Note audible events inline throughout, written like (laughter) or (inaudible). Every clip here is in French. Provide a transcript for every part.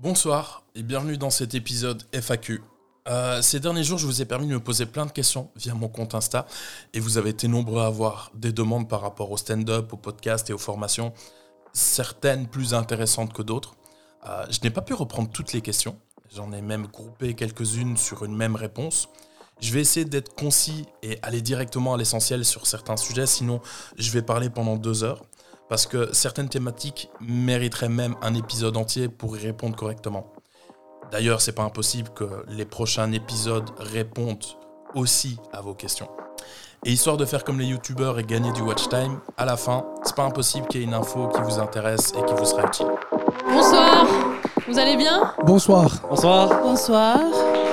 Bonsoir et bienvenue dans cet épisode FAQ. Euh, ces derniers jours, je vous ai permis de me poser plein de questions via mon compte Insta et vous avez été nombreux à avoir des demandes par rapport au stand-up, au podcast et aux formations, certaines plus intéressantes que d'autres. Euh, je n'ai pas pu reprendre toutes les questions, j'en ai même groupé quelques-unes sur une même réponse. Je vais essayer d'être concis et aller directement à l'essentiel sur certains sujets, sinon je vais parler pendant deux heures parce que certaines thématiques mériteraient même un épisode entier pour y répondre correctement. D'ailleurs, c'est pas impossible que les prochains épisodes répondent aussi à vos questions. Et histoire de faire comme les youtubeurs et gagner du watch time, à la fin, c'est pas impossible qu'il y ait une info qui vous intéresse et qui vous sera utile. Bonsoir, vous allez bien? Bonsoir. Bonsoir. Bonsoir.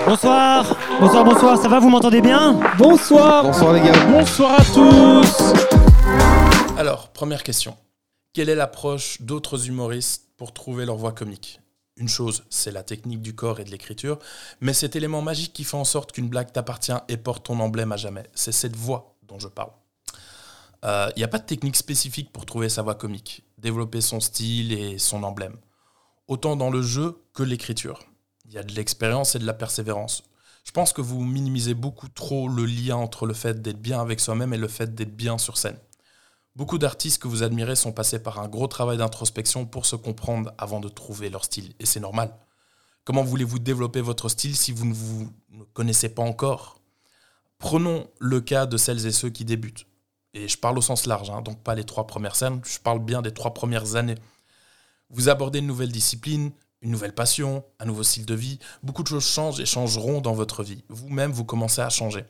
Bonsoir. Bonsoir, bonsoir. Ça va, vous m'entendez bien? Bonsoir. Bonsoir les gars. Bonsoir à tous. Alors, première question. Quelle est l'approche d'autres humoristes pour trouver leur voix comique? Une chose, c'est la technique du corps et de l'écriture, mais cet élément magique qui fait en sorte qu'une blague t'appartient et porte ton emblème à jamais. C'est cette voix dont je parle. Il n'y a pas de technique spécifique pour trouver sa voix comique, développer son style et son emblème. Autant dans le jeu que l'écriture. Il y a de l'expérience et de la persévérance. Je pense que vous minimisez beaucoup trop le lien entre le fait d'être bien avec soi-même et le fait d'être bien sur scène. Beaucoup d'artistes que vous admirez sont passés par un gros travail d'introspection pour se comprendre avant de trouver leur style, et c'est normal. Comment voulez-vous développer votre style si vous ne vous connaissez pas encore? Prenons le cas de celles et ceux qui débutent. Et je parle au sens large, hein, donc pas les trois premières scènes, je parle bien des trois premières années. Vous abordez une nouvelle discipline, une nouvelle passion, un nouveau style de vie, beaucoup de choses changent et changeront dans votre vie. Vous-même, vous commencez à changer.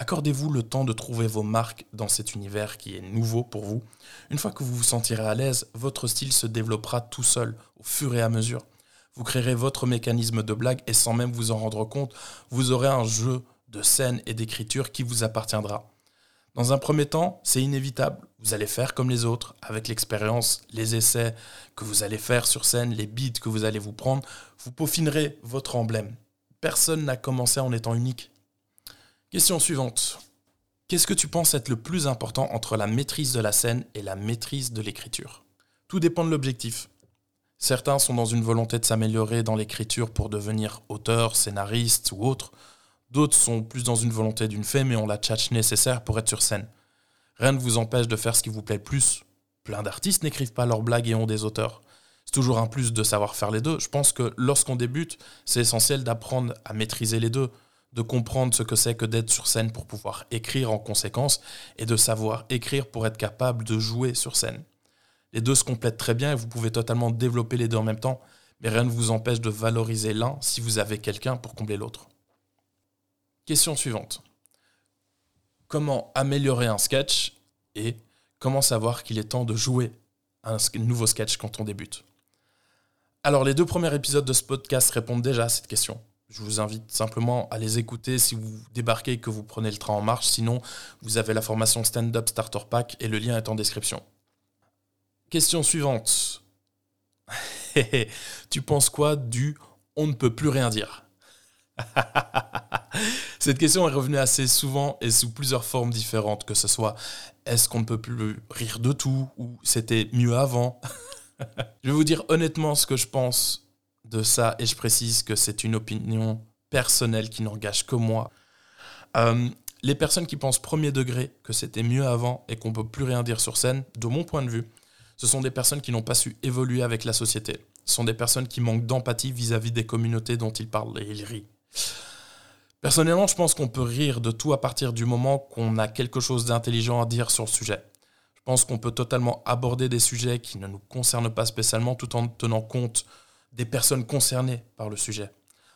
Accordez-vous le temps de trouver vos marques dans cet univers qui est nouveau pour vous. Une fois que vous vous sentirez à l'aise, votre style se développera tout seul, au fur et à mesure. Vous créerez votre mécanisme de blague et sans même vous en rendre compte, vous aurez un jeu de scène et d'écriture qui vous appartiendra. Dans un premier temps, c'est inévitable. Vous allez faire comme les autres, avec l'expérience, les essais que vous allez faire sur scène, les beats que vous allez vous prendre, vous peaufinerez votre emblème. Personne n'a commencé en étant unique. Question suivante. Qu'est-ce que tu penses être le plus important entre la maîtrise de la scène et la maîtrise de l'écriture? Tout dépend de l'objectif. Certains sont dans une volonté de s'améliorer dans l'écriture pour devenir auteur, scénariste ou autre. D'autres sont plus dans une volonté d'une femme et ont la tchatch nécessaire pour être sur scène. Rien ne vous empêche de faire ce qui vous plaît le plus. Plein d'artistes n'écrivent pas leurs blagues et ont des auteurs. C'est toujours un plus de savoir faire les deux. Je pense que lorsqu'on débute, c'est essentiel d'apprendre à maîtriser les deux de comprendre ce que c'est que d'être sur scène pour pouvoir écrire en conséquence et de savoir écrire pour être capable de jouer sur scène. Les deux se complètent très bien et vous pouvez totalement développer les deux en même temps, mais rien ne vous empêche de valoriser l'un si vous avez quelqu'un pour combler l'autre. Question suivante. Comment améliorer un sketch et comment savoir qu'il est temps de jouer un nouveau sketch quand on débute? Alors les deux premiers épisodes de ce podcast répondent déjà à cette question. Je vous invite simplement à les écouter si vous débarquez et que vous prenez le train en marche. Sinon, vous avez la formation Stand Up Starter Pack et le lien est en description. Question suivante. (laughs) tu penses quoi du on ne peut plus rien dire? (laughs) Cette question est revenue assez souvent et sous plusieurs formes différentes, que ce soit est-ce qu'on ne peut plus rire de tout? Ou c'était mieux avant? (laughs) Je vais vous dire honnêtement ce que je pense de ça, et je précise que c'est une opinion personnelle qui n'engage que moi. Euh, les personnes qui pensent premier degré que c'était mieux avant et qu'on peut plus rien dire sur scène, de mon point de vue, ce sont des personnes qui n'ont pas su évoluer avec la société. Ce sont des personnes qui manquent d'empathie vis-à-vis des communautés dont ils parlent et ils rient. Personnellement, je pense qu'on peut rire de tout à partir du moment qu'on a quelque chose d'intelligent à dire sur le sujet. Je pense qu'on peut totalement aborder des sujets qui ne nous concernent pas spécialement tout en tenant compte des personnes concernées par le sujet.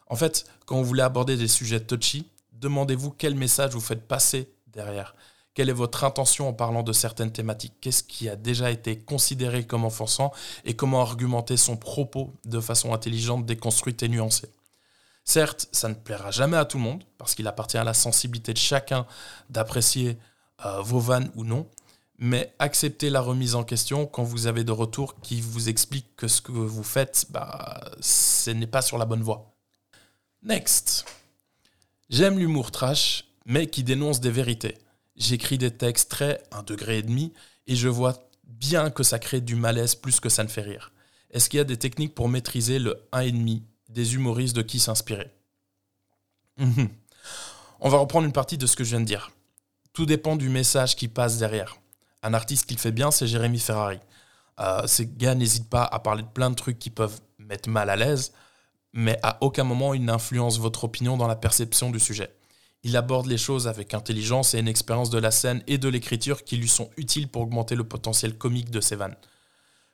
En fait, quand vous voulez aborder des sujets touchy, demandez-vous quel message vous faites passer derrière. Quelle est votre intention en parlant de certaines thématiques? Qu'est-ce qui a déjà été considéré comme offensant? Et comment argumenter son propos de façon intelligente, déconstruite et nuancée? Certes, ça ne plaira jamais à tout le monde, parce qu'il appartient à la sensibilité de chacun d'apprécier euh, vos vannes ou non, mais acceptez la remise en question quand vous avez de retours qui vous expliquent que ce que vous faites, bah, ce n'est pas sur la bonne voie. Next. J'aime l'humour trash, mais qui dénonce des vérités. J'écris des textes très un degré et demi, et je vois bien que ça crée du malaise plus que ça ne fait rire. Est-ce qu'il y a des techniques pour maîtriser le 1,5 des humoristes de qui s'inspirer? Mhm. On va reprendre une partie de ce que je viens de dire. Tout dépend du message qui passe derrière. Un artiste qui le fait bien, c'est Jérémy Ferrari. Euh, ces gars n'hésitent pas à parler de plein de trucs qui peuvent mettre mal à l'aise, mais à aucun moment il n'influence votre opinion dans la perception du sujet. Il aborde les choses avec intelligence et une expérience de la scène et de l'écriture qui lui sont utiles pour augmenter le potentiel comique de ses vannes.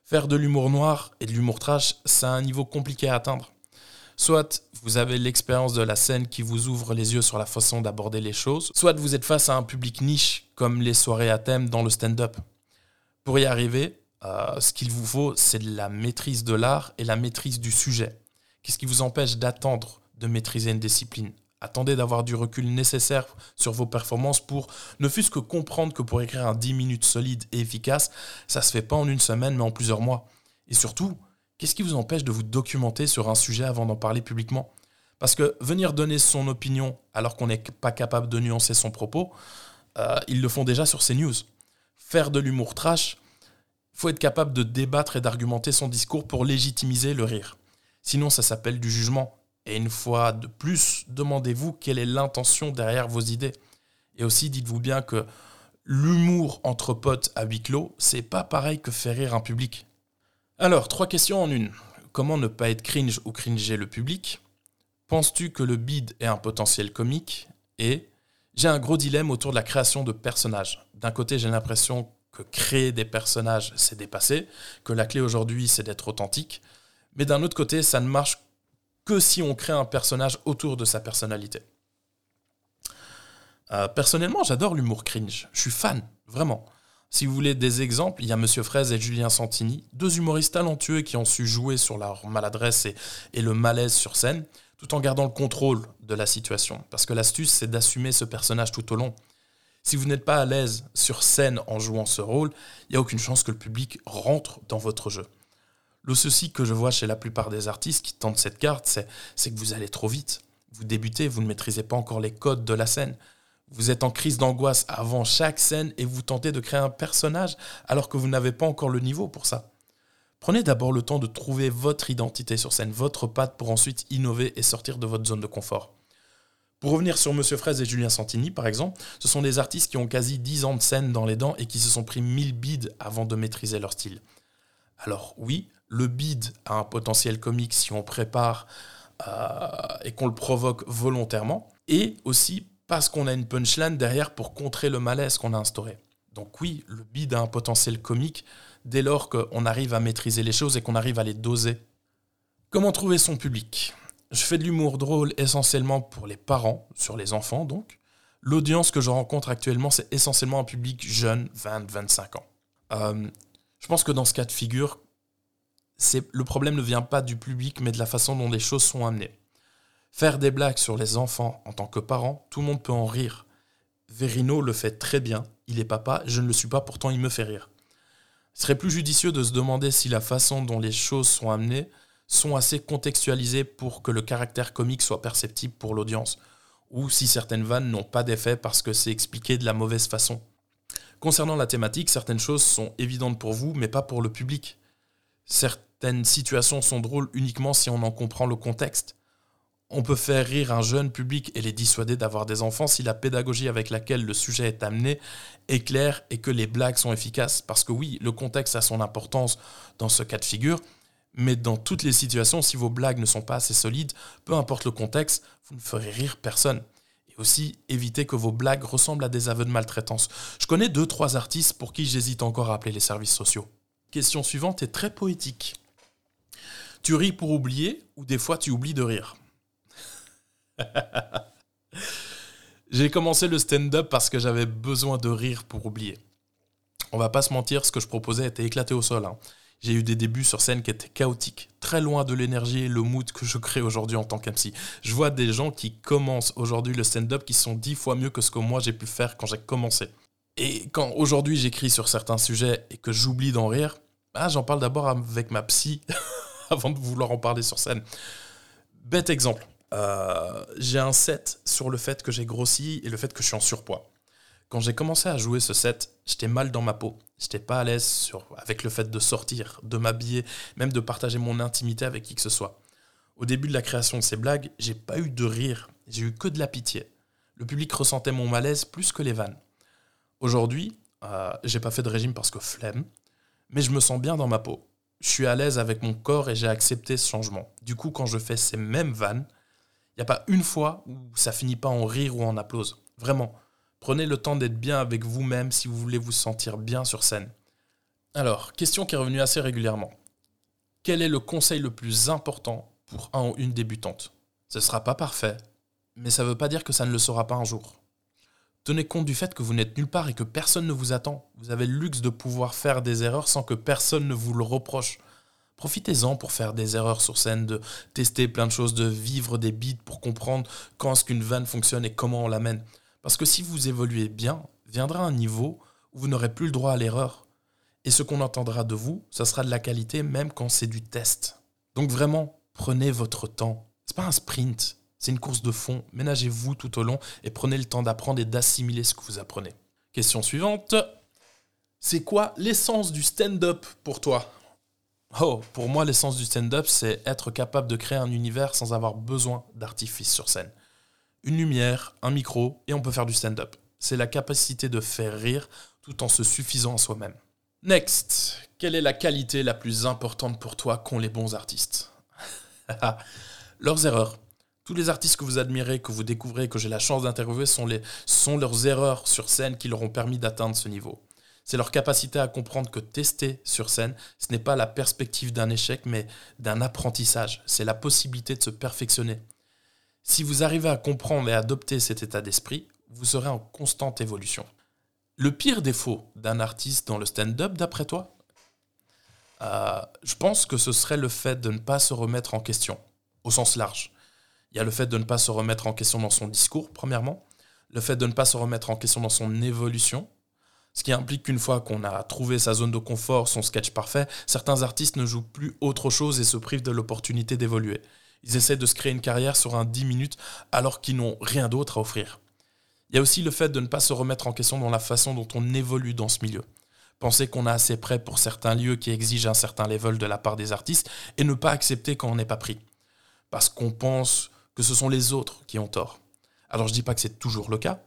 Faire de l'humour noir et de l'humour trash, c'est un niveau compliqué à atteindre. Soit vous avez l'expérience de la scène qui vous ouvre les yeux sur la façon d'aborder les choses, soit vous êtes face à un public niche comme les soirées à thème dans le stand-up. Pour y arriver, euh, ce qu'il vous faut, c'est de la maîtrise de l'art et la maîtrise du sujet. Qu'est-ce qui vous empêche d'attendre de maîtriser une discipline? Attendez d'avoir du recul nécessaire sur vos performances pour ne fût-ce que comprendre que pour écrire un 10 minutes solide et efficace, ça se fait pas en une semaine mais en plusieurs mois. Et surtout, qu'est-ce qui vous empêche de vous documenter sur un sujet avant d'en parler publiquement? Parce que venir donner son opinion alors qu'on n'est pas capable de nuancer son propos, euh, ils le font déjà sur ces news. Faire de l'humour trash, faut être capable de débattre et d'argumenter son discours pour légitimiser le rire. Sinon, ça s'appelle du jugement. Et une fois de plus, demandez-vous quelle est l'intention derrière vos idées. Et aussi, dites-vous bien que l'humour entre potes à huis clos, c'est pas pareil que faire rire un public. Alors, trois questions en une. Comment ne pas être cringe ou cringer le public? Penses-tu que le bid est un potentiel comique? Et j'ai un gros dilemme autour de la création de personnages. D'un côté, j'ai l'impression que créer des personnages, c'est dépassé, que la clé aujourd'hui, c'est d'être authentique. Mais d'un autre côté, ça ne marche que si on crée un personnage autour de sa personnalité. Euh, personnellement, j'adore l'humour cringe. Je suis fan, vraiment. Si vous voulez des exemples, il y a Monsieur Fraise et Julien Santini, deux humoristes talentueux qui ont su jouer sur leur maladresse et, et le malaise sur scène, tout en gardant le contrôle de la situation. Parce que l'astuce, c'est d'assumer ce personnage tout au long. Si vous n'êtes pas à l'aise sur scène en jouant ce rôle, il n'y a aucune chance que le public rentre dans votre jeu. Le souci que je vois chez la plupart des artistes qui tentent cette carte, c'est que vous allez trop vite. Vous débutez, vous ne maîtrisez pas encore les codes de la scène. Vous êtes en crise d'angoisse avant chaque scène et vous tentez de créer un personnage alors que vous n'avez pas encore le niveau pour ça. Prenez d'abord le temps de trouver votre identité sur scène, votre patte pour ensuite innover et sortir de votre zone de confort. Pour revenir sur Monsieur Fraise et Julien Santini, par exemple, ce sont des artistes qui ont quasi 10 ans de scène dans les dents et qui se sont pris 1000 bides avant de maîtriser leur style. Alors oui, le bid a un potentiel comique si on prépare euh, et qu'on le provoque volontairement, et aussi parce qu'on a une punchline derrière pour contrer le malaise qu'on a instauré. Donc oui, le bid a un potentiel comique dès lors qu'on arrive à maîtriser les choses et qu'on arrive à les doser. Comment trouver son public? Je fais de l'humour drôle essentiellement pour les parents, sur les enfants donc. L'audience que je rencontre actuellement, c'est essentiellement un public jeune, 20-25 ans. Euh, je pense que dans ce cas de figure, le problème ne vient pas du public, mais de la façon dont les choses sont amenées. Faire des blagues sur les enfants en tant que parent, tout le monde peut en rire. Verino le fait très bien, il est papa, je ne le suis pas, pourtant il me fait rire. Ce serait plus judicieux de se demander si la façon dont les choses sont amenées sont assez contextualisées pour que le caractère comique soit perceptible pour l'audience, ou si certaines vannes n'ont pas d'effet parce que c'est expliqué de la mauvaise façon. Concernant la thématique, certaines choses sont évidentes pour vous, mais pas pour le public. Certaines situations sont drôles uniquement si on en comprend le contexte. On peut faire rire un jeune public et les dissuader d'avoir des enfants si la pédagogie avec laquelle le sujet est amené est claire et que les blagues sont efficaces. Parce que oui, le contexte a son importance dans ce cas de figure, mais dans toutes les situations, si vos blagues ne sont pas assez solides, peu importe le contexte, vous ne ferez rire personne. Et aussi, évitez que vos blagues ressemblent à des aveux de maltraitance. Je connais deux, trois artistes pour qui j'hésite encore à appeler les services sociaux. Question suivante est très poétique. Tu ris pour oublier ou des fois tu oublies de rire? (laughs) J'ai commencé le stand-up parce que j'avais besoin de rire pour oublier. On va pas se mentir, ce que je proposais était éclaté au sol. Hein. J'ai eu des débuts sur scène qui étaient chaotiques, très loin de l'énergie et le mood que je crée aujourd'hui en tant qu'MC. Je vois des gens qui commencent aujourd'hui le stand-up qui sont dix fois mieux que ce que moi j'ai pu faire quand j'ai commencé. Et quand aujourd'hui j'écris sur certains sujets et que j'oublie d'en rire, ah, j'en parle d'abord avec ma psy (laughs) avant de vouloir en parler sur scène. Bête exemple. Euh, j'ai un set sur le fait que j'ai grossi et le fait que je suis en surpoids. Quand j'ai commencé à jouer ce set, j'étais mal dans ma peau. J'étais pas à l'aise avec le fait de sortir, de m'habiller, même de partager mon intimité avec qui que ce soit. Au début de la création de ces blagues, j'ai pas eu de rire, j'ai eu que de la pitié. Le public ressentait mon malaise plus que les vannes. Aujourd'hui, euh, j'ai pas fait de régime parce que flemme, mais je me sens bien dans ma peau. Je suis à l'aise avec mon corps et j'ai accepté ce changement. Du coup, quand je fais ces mêmes vannes, n'y a pas une fois où ça finit pas en rire ou en applause. Vraiment. Prenez le temps d'être bien avec vous-même si vous voulez vous sentir bien sur scène. Alors, question qui est revenue assez régulièrement. Quel est le conseil le plus important pour un ou une débutante? Ce ne sera pas parfait, mais ça ne veut pas dire que ça ne le sera pas un jour. Tenez compte du fait que vous n'êtes nulle part et que personne ne vous attend. Vous avez le luxe de pouvoir faire des erreurs sans que personne ne vous le reproche. Profitez-en pour faire des erreurs sur scène, de tester plein de choses, de vivre des beats pour comprendre quand est-ce qu'une vanne fonctionne et comment on l'amène. Parce que si vous évoluez bien, viendra un niveau où vous n'aurez plus le droit à l'erreur. Et ce qu'on entendra de vous, ça sera de la qualité même quand c'est du test. Donc vraiment, prenez votre temps. C'est pas un sprint, c'est une course de fond. Ménagez-vous tout au long et prenez le temps d'apprendre et d'assimiler ce que vous apprenez. Question suivante. C'est quoi l'essence du stand-up pour toi? Oh, pour moi, l'essence du stand-up, c'est être capable de créer un univers sans avoir besoin d'artifice sur scène une lumière, un micro, et on peut faire du stand-up. C'est la capacité de faire rire tout en se suffisant à soi-même. Next, quelle est la qualité la plus importante pour toi qu'ont les bons artistes? (laughs) Leurs erreurs. Tous les artistes que vous admirez, que vous découvrez, que j'ai la chance d'interviewer, sont, sont leurs erreurs sur scène qui leur ont permis d'atteindre ce niveau. C'est leur capacité à comprendre que tester sur scène, ce n'est pas la perspective d'un échec, mais d'un apprentissage. C'est la possibilité de se perfectionner. Si vous arrivez à comprendre et adopter cet état d'esprit, vous serez en constante évolution. Le pire défaut d'un artiste dans le stand-up, d'après toi? Euh, Je pense que ce serait le fait de ne pas se remettre en question, au sens large. Il y a le fait de ne pas se remettre en question dans son discours, premièrement, le fait de ne pas se remettre en question dans son évolution, ce qui implique qu'une fois qu'on a trouvé sa zone de confort, son sketch parfait, certains artistes ne jouent plus autre chose et se privent de l'opportunité d'évoluer. Ils essaient de se créer une carrière sur un 10 minutes alors qu'ils n'ont rien d'autre à offrir. Il y a aussi le fait de ne pas se remettre en question dans la façon dont on évolue dans ce milieu. Penser qu'on a assez prêt pour certains lieux qui exigent un certain level de la part des artistes et ne pas accepter quand on n'est pas pris. Parce qu'on pense que ce sont les autres qui ont tort. Alors je dis pas que c'est toujours le cas,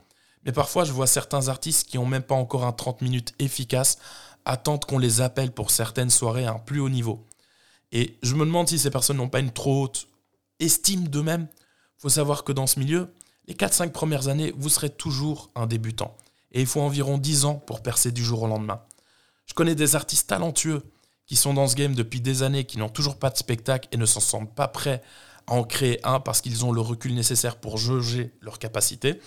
mais parfois je vois certains artistes qui n'ont même pas encore un 30 minutes efficace attendre qu'on les appelle pour certaines soirées à un plus haut niveau. Et je me demande si ces personnes n'ont pas une trop haute estime d'eux-mêmes. Il faut savoir que dans ce milieu, les 4-5 premières années, vous serez toujours un débutant. Et il faut environ 10 ans pour percer du jour au lendemain. Je connais des artistes talentueux qui sont dans ce game depuis des années, qui n'ont toujours pas de spectacle et ne s'en sentent pas prêts à en créer un parce qu'ils ont le recul nécessaire pour jauger leur capacité,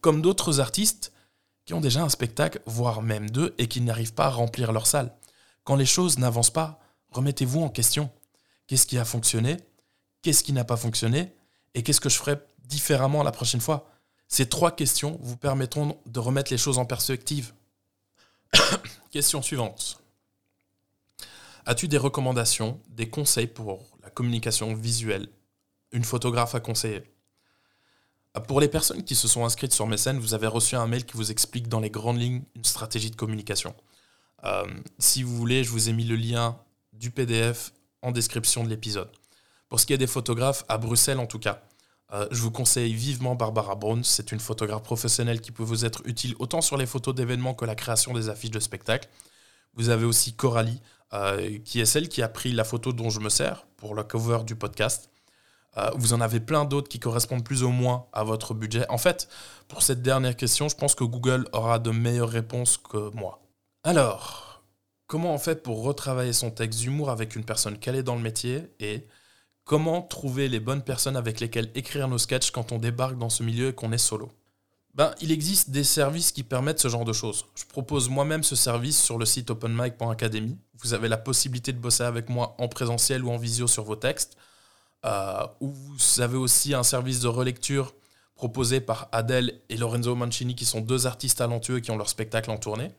comme d'autres artistes qui ont déjà un spectacle, voire même deux, et qui n'arrivent pas à remplir leur salle. Quand les choses n'avancent pas, remettez-vous en question. Qu'est-ce qui a fonctionné? Qu'est-ce qui n'a pas fonctionné? Et qu'est-ce que je ferai différemment la prochaine fois? Ces trois questions vous permettront de remettre les choses en perspective. (coughs) Question suivante. As-tu des recommandations, des conseils pour la communication visuelle? Une photographe à conseiller Pour les personnes qui se sont inscrites sur mes scènes, vous avez reçu un mail qui vous explique dans les grandes lignes une stratégie de communication. Euh, si vous voulez, je vous ai mis le lien du PDF en description de l'épisode. Pour ce qui est des photographes, à Bruxelles en tout cas, euh, je vous conseille vivement Barbara Brown. C'est une photographe professionnelle qui peut vous être utile autant sur les photos d'événements que la création des affiches de spectacle. Vous avez aussi Coralie, euh, qui est celle qui a pris la photo dont je me sers pour le cover du podcast. Euh, vous en avez plein d'autres qui correspondent plus ou moins à votre budget. En fait, pour cette dernière question, je pense que Google aura de meilleures réponses que moi. Alors, comment on fait pour retravailler son texte d'humour avec une personne calée dans le métier et Comment trouver les bonnes personnes avec lesquelles écrire nos sketchs quand on débarque dans ce milieu et qu'on est solo? Ben, il existe des services qui permettent ce genre de choses. Je propose moi-même ce service sur le site openmic.academy. Vous avez la possibilité de bosser avec moi en présentiel ou en visio sur vos textes. Euh, vous avez aussi un service de relecture proposé par Adèle et Lorenzo Mancini, qui sont deux artistes talentueux qui ont leur spectacle en tournée.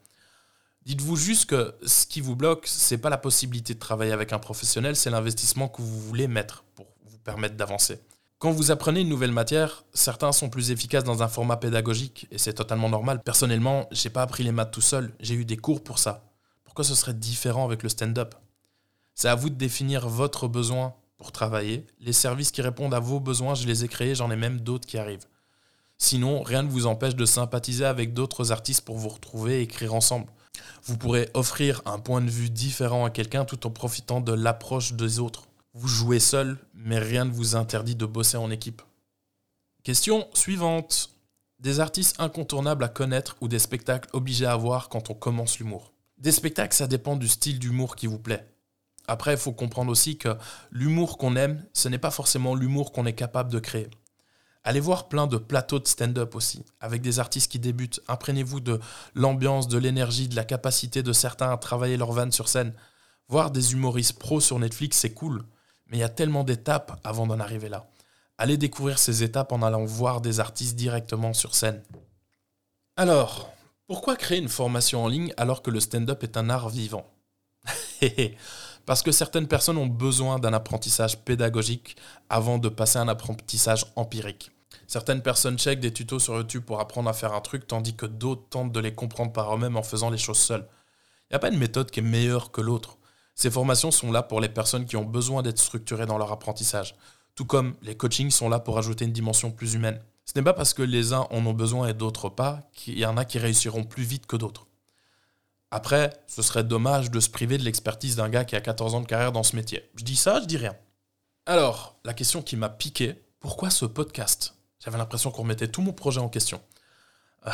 Dites-vous juste que ce qui vous bloque, c'est pas la possibilité de travailler avec un professionnel, c'est l'investissement que vous voulez mettre pour vous permettre d'avancer. Quand vous apprenez une nouvelle matière, certains sont plus efficaces dans un format pédagogique, et c'est totalement normal. Personnellement, j'ai pas appris les maths tout seul, j'ai eu des cours pour ça. Pourquoi ce serait différent avec le stand-up? C'est à vous de définir votre besoin pour travailler. Les services qui répondent à vos besoins, je les ai créés, j'en ai même d'autres qui arrivent. Sinon, rien ne vous empêche de sympathiser avec d'autres artistes pour vous retrouver et écrire ensemble. Vous pourrez offrir un point de vue différent à quelqu'un tout en profitant de l'approche des autres. Vous jouez seul, mais rien ne vous interdit de bosser en équipe. Question suivante. Des artistes incontournables à connaître ou des spectacles obligés à voir quand on commence l'humour. Des spectacles, ça dépend du style d'humour qui vous plaît. Après, il faut comprendre aussi que l'humour qu'on aime, ce n'est pas forcément l'humour qu'on est capable de créer. Allez voir plein de plateaux de stand-up aussi, avec des artistes qui débutent. Imprégnez-vous de l'ambiance, de l'énergie, de la capacité de certains à travailler leur vanne sur scène. Voir des humoristes pros sur Netflix, c'est cool, mais il y a tellement d'étapes avant d'en arriver là. Allez découvrir ces étapes en allant voir des artistes directement sur scène. Alors, pourquoi créer une formation en ligne alors que le stand-up est un art vivant? (laughs) Parce que certaines personnes ont besoin d'un apprentissage pédagogique avant de passer à un apprentissage empirique. Certaines personnes checkent des tutos sur YouTube pour apprendre à faire un truc, tandis que d'autres tentent de les comprendre par eux-mêmes en faisant les choses seules. Il n'y a pas une méthode qui est meilleure que l'autre. Ces formations sont là pour les personnes qui ont besoin d'être structurées dans leur apprentissage, tout comme les coachings sont là pour ajouter une dimension plus humaine. Ce n'est pas parce que les uns en ont besoin et d'autres pas qu'il y en a qui réussiront plus vite que d'autres. Après, ce serait dommage de se priver de l'expertise d'un gars qui a 14 ans de carrière dans ce métier. Je dis ça, je dis rien. Alors, la question qui m'a piqué, pourquoi ce podcast? J'avais l'impression qu'on remettait tout mon projet en question. (laughs)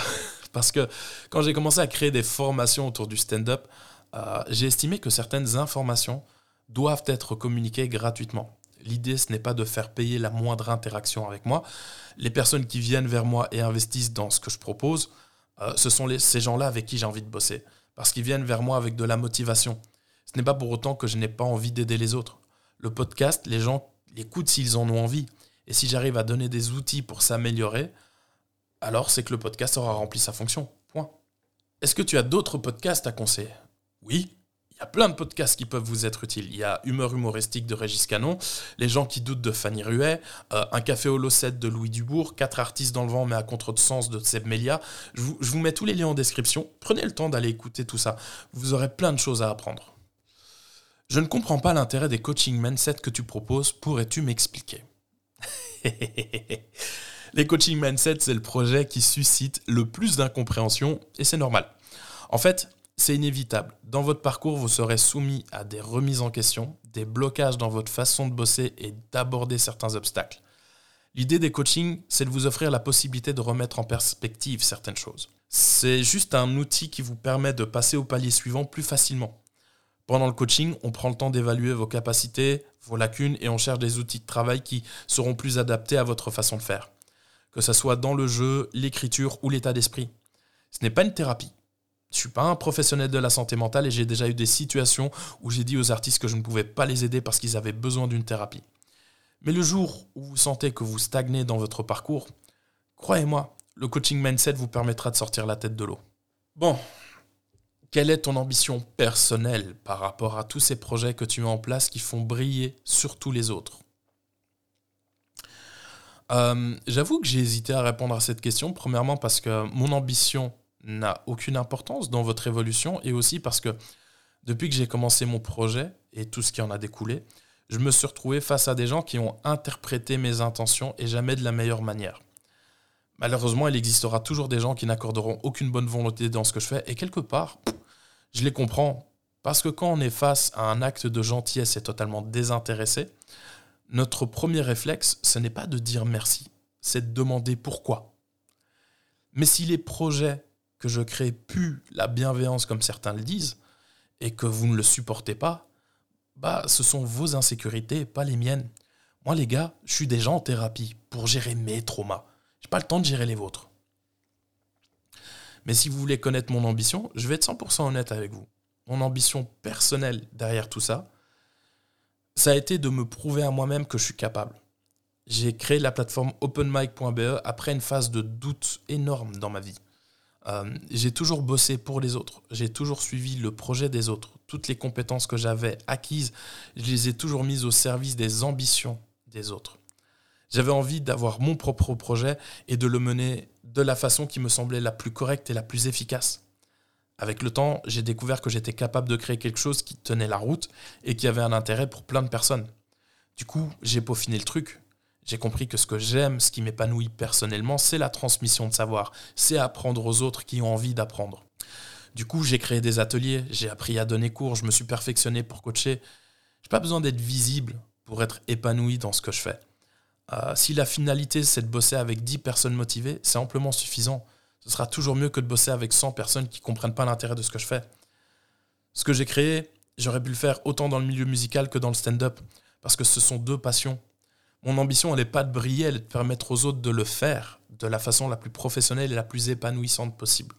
Parce que quand j'ai commencé à créer des formations autour du stand-up, euh, j'ai estimé que certaines informations doivent être communiquées gratuitement. L'idée, ce n'est pas de faire payer la moindre interaction avec moi. Les personnes qui viennent vers moi et investissent dans ce que je propose, euh, ce sont ces gens-là avec qui j'ai envie de bosser parce qu'ils viennent vers moi avec de la motivation. Ce n'est pas pour autant que je n'ai pas envie d'aider les autres. Le podcast, les gens l'écoutent s'ils en ont envie. Et si j'arrive à donner des outils pour s'améliorer, alors c'est que le podcast aura rempli sa fonction. Point. Est-ce que tu as d'autres podcasts à conseiller? Oui, il y a plein de podcasts qui peuvent vous être utiles. Il y a Humeur humoristique de Régis Canon, Les gens qui doutent de Fanny Ruet, euh, Un café au Lossette de Louis Dubourg, Quatre artistes dans le vent mais à contre de sens de Seb Melia. Je vous, je vous mets tous les liens en description. Prenez le temps d'aller écouter tout ça. Vous aurez plein de choses à apprendre. Je ne comprends pas l'intérêt des coaching mindset que tu proposes. Pourrais-tu m'expliquer? (laughs) Les coaching mindset, c'est le projet qui suscite le plus d'incompréhension et c'est normal. En fait, c'est inévitable. Dans votre parcours, vous serez soumis à des remises en question, des blocages dans votre façon de bosser et d'aborder certains obstacles. L'idée des coachings, c'est de vous offrir la possibilité de remettre en perspective certaines choses. C'est juste un outil qui vous permet de passer au palier suivant plus facilement. Pendant le coaching, on prend le temps d'évaluer vos capacités, vos lacunes et on cherche des outils de travail qui seront plus adaptés à votre façon de faire. Que ce soit dans le jeu, l'écriture ou l'état d'esprit. Ce n'est pas une thérapie. Je suis pas un professionnel de la santé mentale et j'ai déjà eu des situations où j'ai dit aux artistes que je ne pouvais pas les aider parce qu'ils avaient besoin d'une thérapie. Mais le jour où vous sentez que vous stagnez dans votre parcours, croyez-moi, le coaching mindset vous permettra de sortir la tête de l'eau. Bon, quelle est ton ambition personnelle par rapport à tous ces projets que tu mets en place qui font briller sur tous les autres? Euh, J'avoue que j'ai hésité à répondre à cette question, premièrement parce que mon ambition n'a aucune importance dans votre évolution et aussi parce que depuis que j'ai commencé mon projet et tout ce qui en a découlé, je me suis retrouvé face à des gens qui ont interprété mes intentions et jamais de la meilleure manière. Malheureusement, il existera toujours des gens qui n'accorderont aucune bonne volonté dans ce que je fais et quelque part, je les comprends parce que quand on est face à un acte de gentillesse et totalement désintéressé, notre premier réflexe, ce n'est pas de dire merci, c'est de demander pourquoi. Mais si les projets que je crée plus la bienveillance comme certains le disent, et que vous ne le supportez pas, bah ce sont vos insécurités, pas les miennes. Moi les gars, je suis déjà en thérapie pour gérer mes traumas. J'ai pas le temps de gérer les vôtres. Mais si vous voulez connaître mon ambition, je vais être 100% honnête avec vous. Mon ambition personnelle derrière tout ça, ça a été de me prouver à moi-même que je suis capable. J'ai créé la plateforme openmic.be après une phase de doute énorme dans ma vie. Euh, j'ai toujours bossé pour les autres, j'ai toujours suivi le projet des autres. Toutes les compétences que j'avais acquises, je les ai toujours mises au service des ambitions des autres. J'avais envie d'avoir mon propre projet et de le mener de la façon qui me semblait la plus correcte et la plus efficace. Avec le temps, j'ai découvert que j'étais capable de créer quelque chose qui tenait la route et qui avait un intérêt pour plein de personnes. Du coup, j'ai peaufiné le truc. J'ai compris que ce que j'aime, ce qui m'épanouit personnellement, c'est la transmission de savoir, c'est apprendre aux autres qui ont envie d'apprendre. Du coup, j'ai créé des ateliers, j'ai appris à donner cours, je me suis perfectionné pour coacher. J'ai pas besoin d'être visible pour être épanoui dans ce que je fais. Euh, si la finalité c'est de bosser avec 10 personnes motivées, c'est amplement suffisant. Ce sera toujours mieux que de bosser avec 100 personnes qui comprennent pas l'intérêt de ce que je fais. Ce que j'ai créé, j'aurais pu le faire autant dans le milieu musical que dans le stand-up, parce que ce sont deux passions. Mon ambition, elle n'est pas de briller, elle est de permettre aux autres de le faire de la façon la plus professionnelle et la plus épanouissante possible.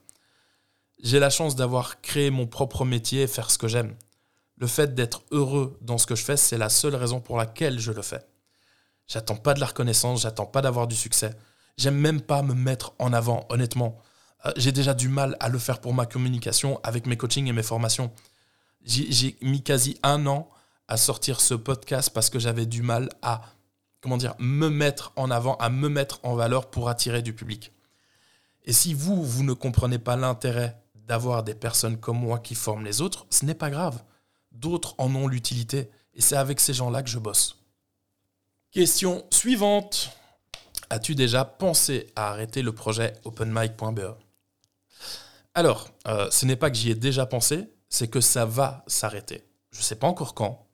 J'ai la chance d'avoir créé mon propre métier et faire ce que j'aime. Le fait d'être heureux dans ce que je fais, c'est la seule raison pour laquelle je le fais. J'attends pas de la reconnaissance, j'attends pas d'avoir du succès. J'aime même pas me mettre en avant, honnêtement. Euh, j'ai déjà du mal à le faire pour ma communication avec mes coachings et mes formations. J'ai mis quasi un an à sortir ce podcast parce que j'avais du mal à, comment dire, me mettre en avant, à me mettre en valeur pour attirer du public. Et si vous, vous ne comprenez pas l'intérêt d'avoir des personnes comme moi qui forment les autres, ce n'est pas grave. D'autres en ont l'utilité. Et c'est avec ces gens-là que je bosse. Question suivante. As-tu déjà pensé à arrêter le projet openmic.be Alors, euh, ce n'est pas que j'y ai déjà pensé, c'est que ça va s'arrêter. Je ne sais pas encore quand,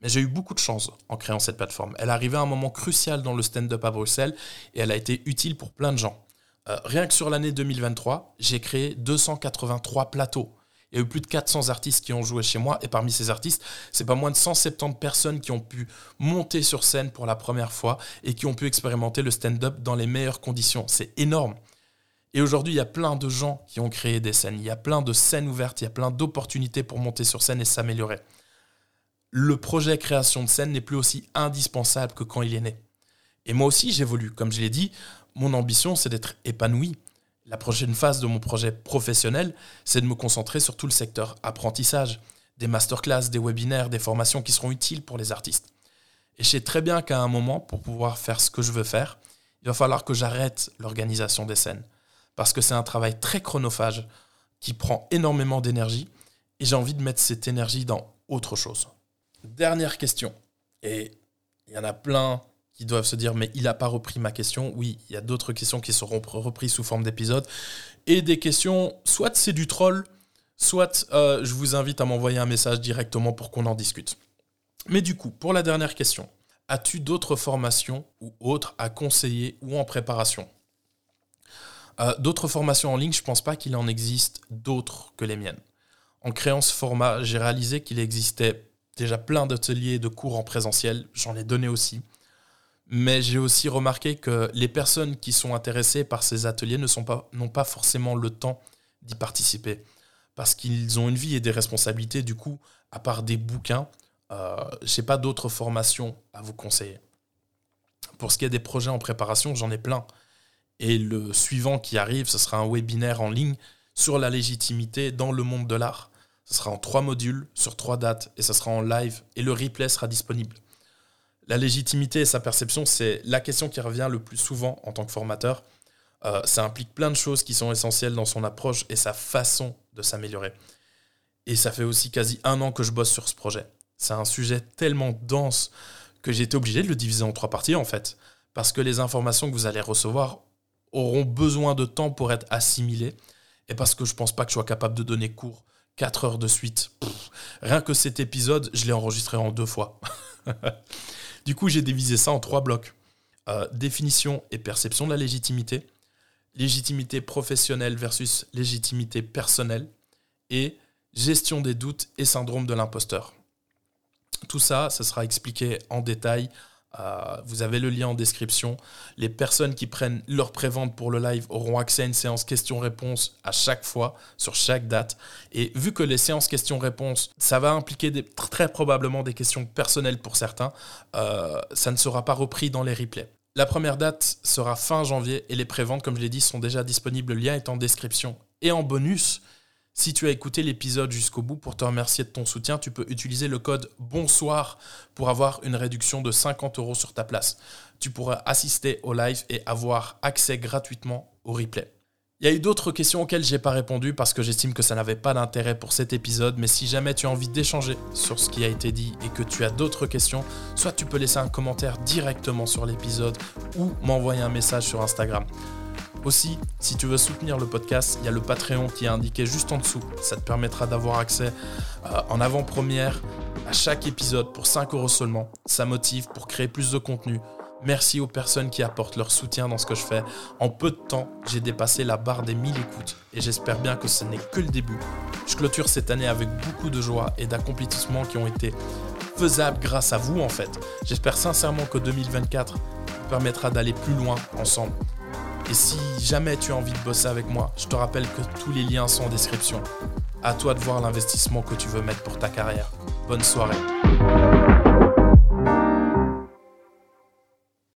mais j'ai eu beaucoup de chance en créant cette plateforme. Elle est arrivée à un moment crucial dans le stand-up à Bruxelles et elle a été utile pour plein de gens. Euh, rien que sur l'année 2023, j'ai créé 283 plateaux. Il y a eu plus de 400 artistes qui ont joué chez moi et parmi ces artistes, c'est pas moins de 170 personnes qui ont pu monter sur scène pour la première fois et qui ont pu expérimenter le stand-up dans les meilleures conditions. C'est énorme. Et aujourd'hui, il y a plein de gens qui ont créé des scènes, il y a plein de scènes ouvertes, il y a plein d'opportunités pour monter sur scène et s'améliorer. Le projet création de scène n'est plus aussi indispensable que quand il est né. Et moi aussi, j'évolue. Comme je l'ai dit, mon ambition, c'est d'être épanoui. La prochaine phase de mon projet professionnel, c'est de me concentrer sur tout le secteur apprentissage, des masterclass, des webinaires, des formations qui seront utiles pour les artistes. Et je sais très bien qu'à un moment, pour pouvoir faire ce que je veux faire, il va falloir que j'arrête l'organisation des scènes. Parce que c'est un travail très chronophage qui prend énormément d'énergie et j'ai envie de mettre cette énergie dans autre chose. Dernière question. Et il y en a plein qui doivent se dire mais il n'a pas repris ma question. Oui, il y a d'autres questions qui seront reprises sous forme d'épisode. Et des questions, soit c'est du troll, soit euh, je vous invite à m'envoyer un message directement pour qu'on en discute. Mais du coup, pour la dernière question, as-tu d'autres formations ou autres à conseiller ou en préparation? Euh, D'autres formations en ligne, je ne pense pas qu'il en existe d'autres que les miennes. En créant ce format, j'ai réalisé qu'il existait déjà plein d'ateliers de cours en présentiel, j'en ai donné aussi. Mais j'ai aussi remarqué que les personnes qui sont intéressées par ces ateliers n'ont pas forcément le temps d'y participer. Parce qu'ils ont une vie et des responsabilités. Du coup, à part des bouquins, euh, je n'ai pas d'autres formations à vous conseiller. Pour ce qui est des projets en préparation, j'en ai plein. Et le suivant qui arrive, ce sera un webinaire en ligne sur la légitimité dans le monde de l'art. Ce sera en trois modules, sur trois dates, et ce sera en live, et le replay sera disponible. La légitimité et sa perception, c'est la question qui revient le plus souvent en tant que formateur. Euh, ça implique plein de choses qui sont essentielles dans son approche et sa façon de s'améliorer. Et ça fait aussi quasi un an que je bosse sur ce projet. C'est un sujet tellement dense que j'ai été obligé de le diviser en trois parties en fait. Parce que les informations que vous allez recevoir auront besoin de temps pour être assimilées. Et parce que je pense pas que je sois capable de donner cours 4 heures de suite. rien que cet épisode, je l'ai enregistré en deux fois. (laughs) Du coup, j'ai divisé ça en trois blocs. Euh, définition et perception de la légitimité, légitimité professionnelle versus légitimité personnelle, et gestion des doutes et syndrome de l'imposteur. Tout ça, ça sera expliqué en détail euh, vous avez le lien en description. Les personnes qui prennent leur prévente pour le live auront accès à une séance questions-réponses à chaque fois, sur chaque date. Et vu que les séances questions-réponses, ça va impliquer très probablement des questions personnelles pour certains, euh, ça ne sera pas repris dans les replays. La première date sera fin janvier et les préventes, comme je l'ai dit, sont déjà disponibles. Le lien est en description. Et en bonus, Si tu as écouté l'épisode jusqu'au bout pour te remercier de ton soutien, tu peux utiliser le code bonsoir pour avoir une réduction de 50 euros sur ta place. Tu pourras assister au live et avoir accès gratuitement au replay. Il y a eu d'autres questions auxquelles j'ai pas répondu parce que j'estime que ça n'avait pas d'intérêt pour cet épisode, mais si jamais tu as envie d'échanger sur ce qui a été dit et que tu as d'autres questions, soit tu peux laisser un commentaire directement sur l'épisode ou m'envoyer un message sur Instagram. Aussi, si tu veux soutenir le podcast, il y a le Patreon qui est indiqué juste en dessous. Ça te permettra d'avoir accès euh, en avant-première à chaque épisode pour 5 euros seulement. Ça motive pour créer plus de contenu. Merci aux personnes qui apportent leur soutien dans ce que je fais. En peu de temps, j'ai dépassé la barre des 1000 écoutes et j'espère bien que ce n'est que le début. Je clôture cette année avec beaucoup de joie et d'accomplissements qui ont été faisables grâce à vous en fait. J'espère sincèrement que 2024 permettra d'aller plus loin ensemble. Et si jamais tu as envie de bosser avec moi, je te rappelle que tous les liens sont en description. À toi de voir l'investissement que tu veux mettre pour ta carrière. Bonne soirée.